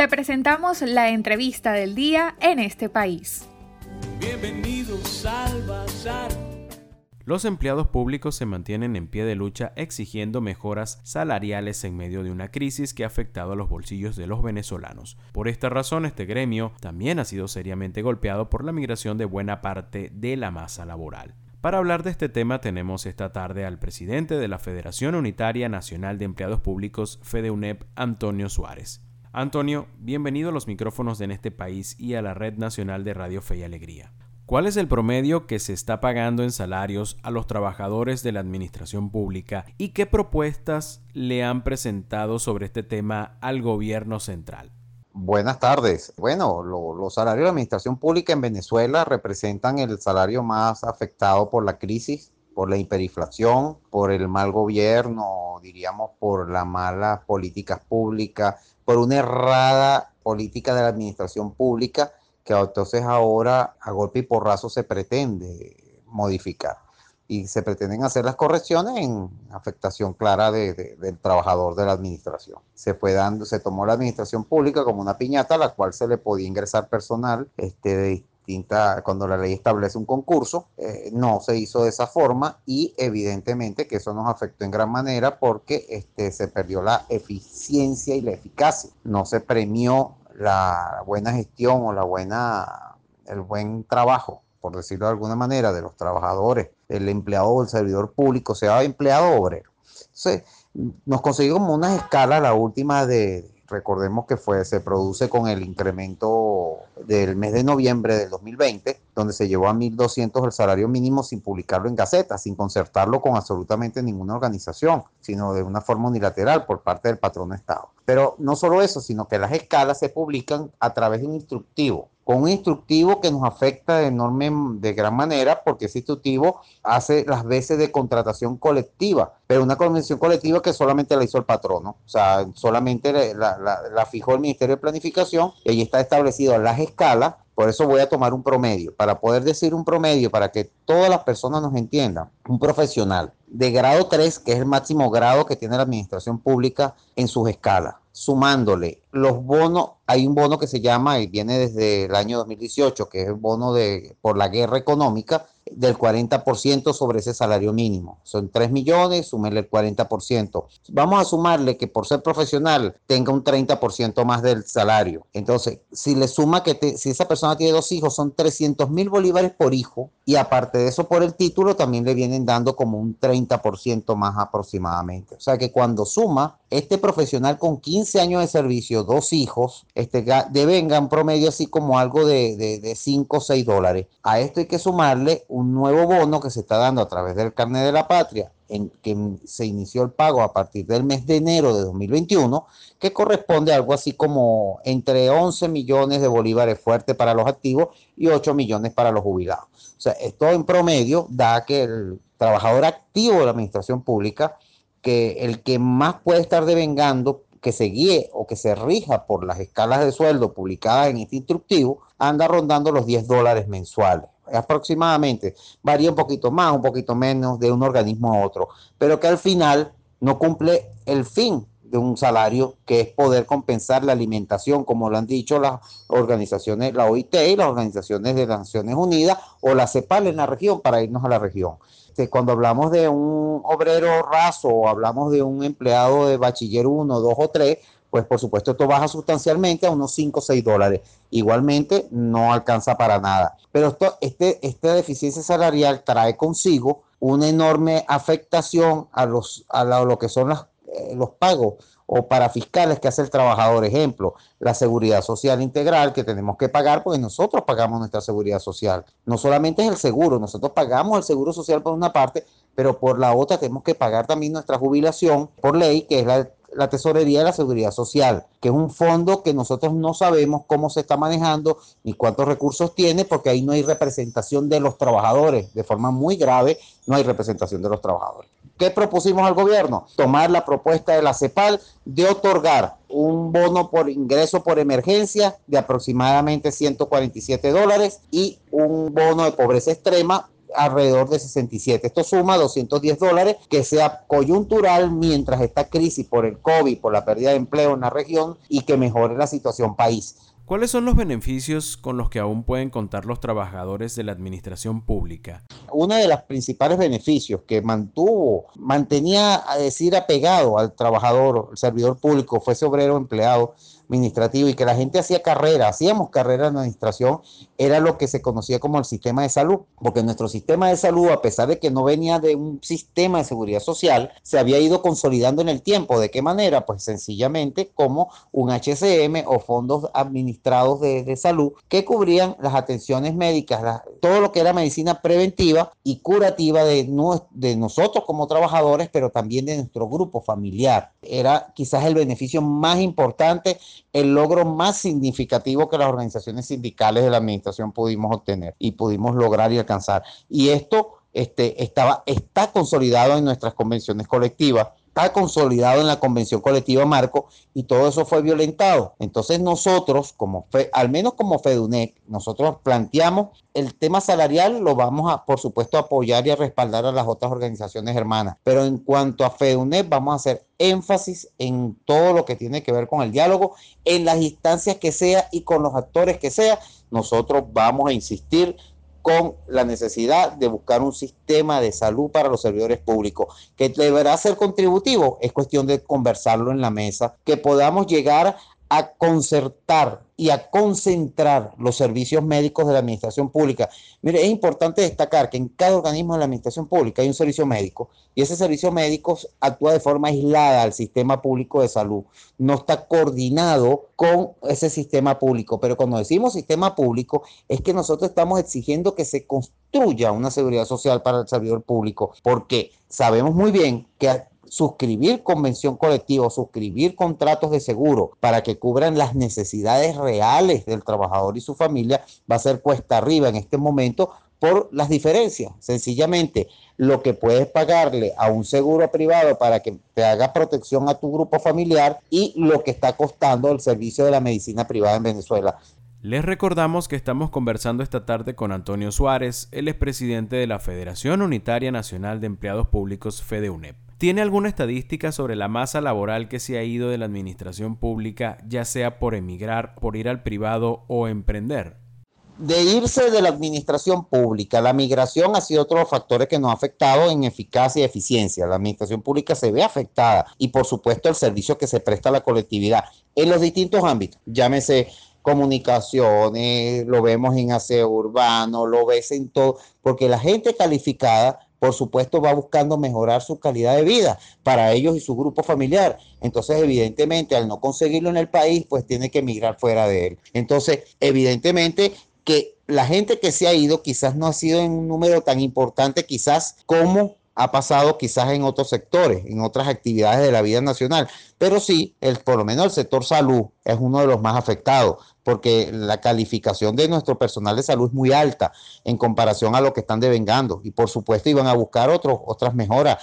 Te presentamos la entrevista del día en este país. Bienvenidos al Bazar. Los empleados públicos se mantienen en pie de lucha exigiendo mejoras salariales en medio de una crisis que ha afectado a los bolsillos de los venezolanos. Por esta razón, este gremio también ha sido seriamente golpeado por la migración de buena parte de la masa laboral. Para hablar de este tema tenemos esta tarde al presidente de la Federación Unitaria Nacional de Empleados Públicos, FEDEUNEP, Antonio Suárez. Antonio, bienvenido a los micrófonos de En este país y a la Red Nacional de Radio Fe y Alegría. ¿Cuál es el promedio que se está pagando en salarios a los trabajadores de la administración pública y qué propuestas le han presentado sobre este tema al gobierno central? Buenas tardes. Bueno, los salarios de la administración pública en Venezuela representan el salario más afectado por la crisis, por la hiperinflación, por el mal gobierno, diríamos por las malas políticas públicas, por una errada política de la administración pública que entonces ahora a golpe y porrazo se pretende modificar y se pretenden hacer las correcciones en afectación clara del trabajador de la administración. Se fue dando, se tomó la administración pública como una piñata a la cual se le podía ingresar personal este, de distinta, cuando la ley establece un concurso, eh, no se hizo de esa forma y evidentemente que eso nos afectó en gran manera porque este, se perdió la eficiencia y la eficacia. No se premió la buena gestión o la buena, el buen trabajo por decirlo de alguna manera, de los trabajadores, el empleado o el servidor público, sea empleado o obrero. Entonces, nos conseguimos unas escalas, la última de, recordemos que fue, se produce con el incremento del mes de noviembre del 2020, donde se llevó a 1.200 el salario mínimo sin publicarlo en Gaceta, sin concertarlo con absolutamente ninguna organización, sino de una forma unilateral por parte del patrón de Estado. Pero no solo eso, sino que las escalas se publican a través de un instructivo con un instructivo que nos afecta de enorme, de gran manera, porque ese instructivo hace las veces de contratación colectiva, pero una convención colectiva que solamente la hizo el patrono, o sea, solamente la, fijó el Ministerio de Planificación y ahí está establecido las escalas, por eso voy a tomar un promedio, para poder decir un promedio, para que todas las personas nos entiendan, un profesional de grado 3, que es el máximo grado que tiene la administración pública en sus escalas, sumándole. Los bonos, hay un bono que se llama, y viene desde el año 2018, que es el bono de, por la guerra económica, del 40% sobre ese salario mínimo. Son 3 millones, súmele el 40%. Vamos a sumarle que por ser profesional tenga un 30% más del salario. Entonces, si le suma que si esa persona tiene dos hijos, son 300 mil bolívares por hijo y aparte de eso por el título también le vienen dando como un 30% más aproximadamente. O sea que cuando suma este profesional con 15 años de servicio, dos hijos, este, devenga un promedio así como algo de, de, de 5 o 6 dólares. A esto hay que sumarle un nuevo bono que se está dando a través del carnet de la patria, en que se inició el pago a partir del mes de enero de 2021, que corresponde a algo así como entre 11 millones de bolívares fuertes para los activos y 8 millones para los jubilados. O sea, esto en promedio da que el trabajador activo de la administración pública, que el que más puede estar devengando que se guíe o que se rija por las escalas de sueldo publicadas en este instructivo, anda rondando los 10 dólares mensuales aproximadamente, varía un poquito más, un poquito menos de un organismo a otro, pero que al final no cumple el fin de un salario que es poder compensar la alimentación, como lo han dicho las organizaciones, la OIT y las organizaciones de las Naciones Unidas o la CEPAL en la región para irnos a la región. Cuando hablamos de un obrero raso o hablamos de un empleado de bachiller 1, 2 o 3, pues por supuesto esto baja sustancialmente a unos 5 o 6 dólares. Igualmente no alcanza para nada. Pero esto, este, esta deficiencia salarial trae consigo una enorme afectación a, los, a lo que son eh, los pagos o para fiscales que hace el trabajador. Ejemplo, la seguridad social integral que tenemos que pagar porque nosotros pagamos nuestra seguridad social. No solamente es el seguro, nosotros pagamos el seguro social por una parte, pero por la otra tenemos que pagar también nuestra jubilación por ley, que es la la Tesorería de la Seguridad Social, que es un fondo que nosotros no sabemos cómo se está manejando ni cuántos recursos tiene, porque ahí no hay representación de los trabajadores. De forma muy grave, no hay representación de los trabajadores. ¿Qué propusimos al gobierno? Tomar la propuesta de la CEPAL de otorgar un bono por ingreso por emergencia de aproximadamente 147 dólares y un bono de pobreza extrema alrededor de 67. Esto suma 210 dólares que sea coyuntural mientras esta crisis por el COVID, por la pérdida de empleo en la región y que mejore la situación país. ¿Cuáles son los beneficios con los que aún pueden contar los trabajadores de la administración pública? Uno de los principales beneficios que mantuvo, mantenía a decir apegado al trabajador, al servidor público, fue obrero empleado, administrativo y que la gente hacía carrera, hacíamos carrera en administración, era lo que se conocía como el sistema de salud, porque nuestro sistema de salud, a pesar de que no venía de un sistema de seguridad social, se había ido consolidando en el tiempo. ¿De qué manera? Pues sencillamente como un HCM o fondos administrados de, de salud que cubrían las atenciones médicas, todo lo que era medicina preventiva y curativa de, de nosotros como trabajadores, pero también de nuestro grupo familiar. Era quizás el beneficio más importante el logro más significativo que las organizaciones sindicales de la administración pudimos obtener y pudimos lograr y alcanzar. Y esto este, estaba, está consolidado en nuestras convenciones colectivas está consolidado en la convención colectiva Marco y todo eso fue violentado. Entonces nosotros, como al menos como FEDUNEC, nosotros planteamos el tema salarial, lo vamos a, por supuesto, apoyar y a respaldar a las otras organizaciones hermanas. Pero en cuanto a FEDUNEC, vamos a hacer énfasis en todo lo que tiene que ver con el diálogo, en las instancias que sea y con los actores que sea. Nosotros vamos a insistir con la necesidad de buscar un sistema de salud para los servidores públicos, que deberá ser contributivo, es cuestión de conversarlo en la mesa, que podamos llegar a concertar y a concentrar los servicios médicos de la administración pública. Mire, es importante destacar que en cada organismo de la administración pública hay un servicio médico y ese servicio médico actúa de forma aislada al sistema público de salud. No está coordinado con ese sistema público, pero cuando decimos sistema público es que nosotros estamos exigiendo que se construya una seguridad social para el servidor público, porque sabemos muy bien que suscribir convención colectiva suscribir contratos de seguro para que cubran las necesidades reales del trabajador y su familia va a ser cuesta arriba en este momento por las diferencias. Sencillamente, lo que puedes pagarle a un seguro privado para que te haga protección a tu grupo familiar y lo que está costando el servicio de la medicina privada en Venezuela. Les recordamos que estamos conversando esta tarde con Antonio Suárez, el expresidente de la Federación Unitaria Nacional de Empleados Públicos FEDEUNEP. ¿Tiene alguna estadística sobre la masa laboral que se ha ido de la administración pública, ya sea por emigrar, por ir al privado o emprender? De irse de la administración pública, la migración ha sido otro de los factores que nos ha afectado en eficacia y eficiencia. La administración pública se ve afectada y por supuesto el servicio que se presta a la colectividad en los distintos ámbitos, llámese comunicaciones, lo vemos en aseo urbano, lo ves en todo, porque la gente calificada por supuesto va buscando mejorar su calidad de vida para ellos y su grupo familiar. Entonces, evidentemente, al no conseguirlo en el país, pues tiene que emigrar fuera de él. Entonces, evidentemente que la gente que se ha ido quizás no ha sido en un número tan importante quizás como ha pasado quizás en otros sectores, en otras actividades de la vida nacional, pero sí, el, por lo menos el sector salud es uno de los más afectados, porque la calificación de nuestro personal de salud es muy alta en comparación a lo que están devengando, y por supuesto iban a buscar otros, otras mejoras,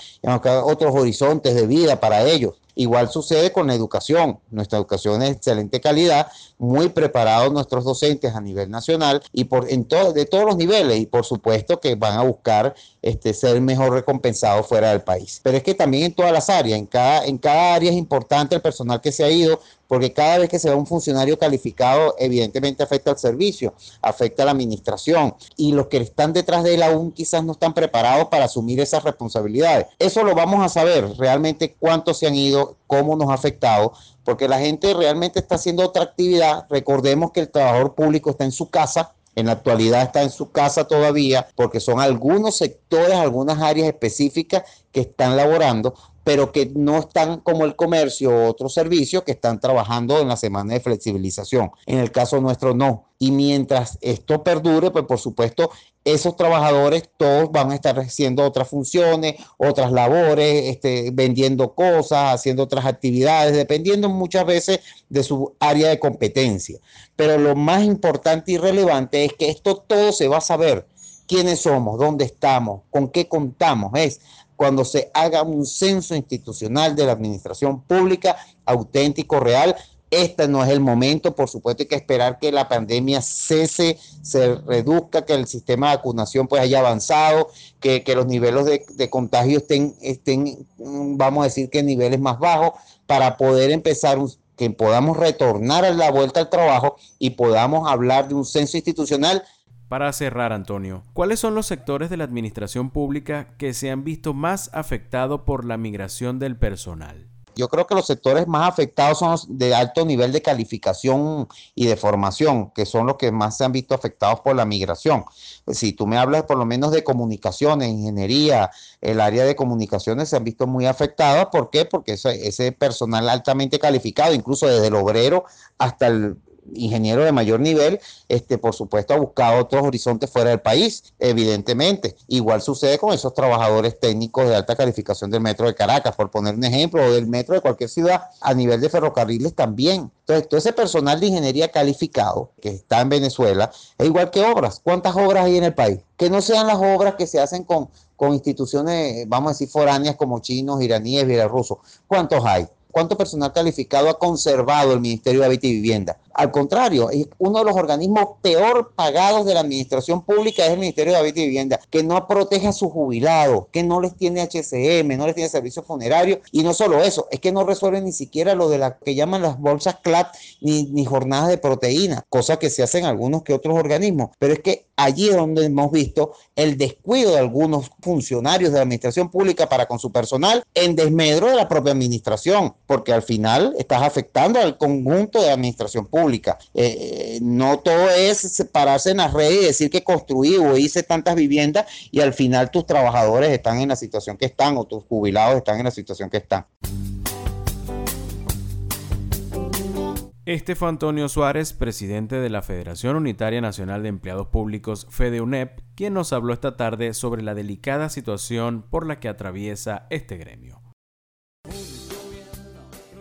otros horizontes de vida para ellos. Igual sucede con la educación. Nuestra educación es de excelente calidad, muy preparados nuestros docentes a nivel nacional y por, en de todos los niveles. Y por supuesto que van a buscar este, ser mejor recompensados fuera del país. Pero es que también en todas las áreas, en cada, en cada área es importante el personal que se ha ido, porque cada vez que se va un funcionario calificado, evidentemente afecta al servicio, afecta a la administración, y los que están detrás de él aún quizás no están preparados para asumir esas responsabilidades. Eso lo vamos a saber realmente cuántos se han ido, cómo nos ha afectado, porque la gente realmente está haciendo otra actividad. Recordemos que el trabajador público está en su casa, en la actualidad está en su casa todavía, porque son algunos sectores, algunas áreas específicas que están laborando, pero que no están como el comercio o otros servicios que están trabajando en la semana de flexibilización. En el caso nuestro no. Y mientras esto perdure, pues por supuesto, esos trabajadores todos van a estar haciendo otras funciones, otras labores, este, vendiendo cosas, haciendo otras actividades, dependiendo muchas veces de su área de competencia. Pero lo más importante y relevante es que esto todo se va a saber quiénes somos, dónde estamos, con qué contamos. Es cuando se haga un censo institucional de la administración pública auténtico, real, este no es el momento, por supuesto hay que esperar que la pandemia cese, se reduzca, que el sistema de vacunación pues haya avanzado, que, los niveles de, de, contagio estén, estén, vamos a decir que niveles más bajos, para poder empezar, que podamos retornar a la vuelta al trabajo y podamos hablar de un censo institucional para cerrar, Antonio, ¿cuáles son los sectores de la administración pública que se han visto más afectados por la migración del personal? Yo creo que los sectores más afectados son los de alto nivel de calificación y de formación, que son los que más se han visto afectados por la migración. Si tú me hablas por lo menos de comunicaciones, ingeniería, el área de comunicaciones se han visto muy afectados. ¿Por qué? Porque ese, ese personal altamente calificado, incluso desde el obrero hasta el ingeniero de mayor nivel, este, por supuesto, ha buscado otros horizontes fuera del país, evidentemente. Igual sucede con esos trabajadores técnicos de alta calificación del metro de Caracas, por poner un ejemplo, o del metro de cualquier ciudad, a nivel de ferrocarriles también. Entonces, todo ese personal de ingeniería calificado que está en Venezuela es igual que obras. ¿Cuántas obras hay en el país? Que no sean las obras que se hacen con, con instituciones, vamos a decir, foráneas como chinos, iraníes, bielorrusos. ¿Cuántos hay? ¿Cuánto personal calificado ha conservado el Ministerio de Hábitat y Vivienda? Al contrario, uno de los organismos peor pagados de la administración pública es el Ministerio de Hábitat y Vivienda, que no protege a sus jubilados, que no les tiene HCM, no les tiene servicios funerarios, y no solo eso, es que no resuelve ni siquiera lo de la que llaman las bolsas CLAP ni, ni jornadas de proteína, cosa que se hacen algunos que otros organismos. Pero es que allí es donde hemos visto el descuido de algunos funcionarios de la administración pública para con su personal en desmedro de la propia administración, porque al final estás afectando al conjunto de la administración pública. Eh, no todo es separarse en las redes y decir que construí o hice tantas viviendas y al final tus trabajadores están en la situación que están o tus jubilados están en la situación que están. Este fue Antonio Suárez, presidente de la Federación Unitaria Nacional de Empleados Públicos, FEDEUNEP, quien nos habló esta tarde sobre la delicada situación por la que atraviesa este gremio.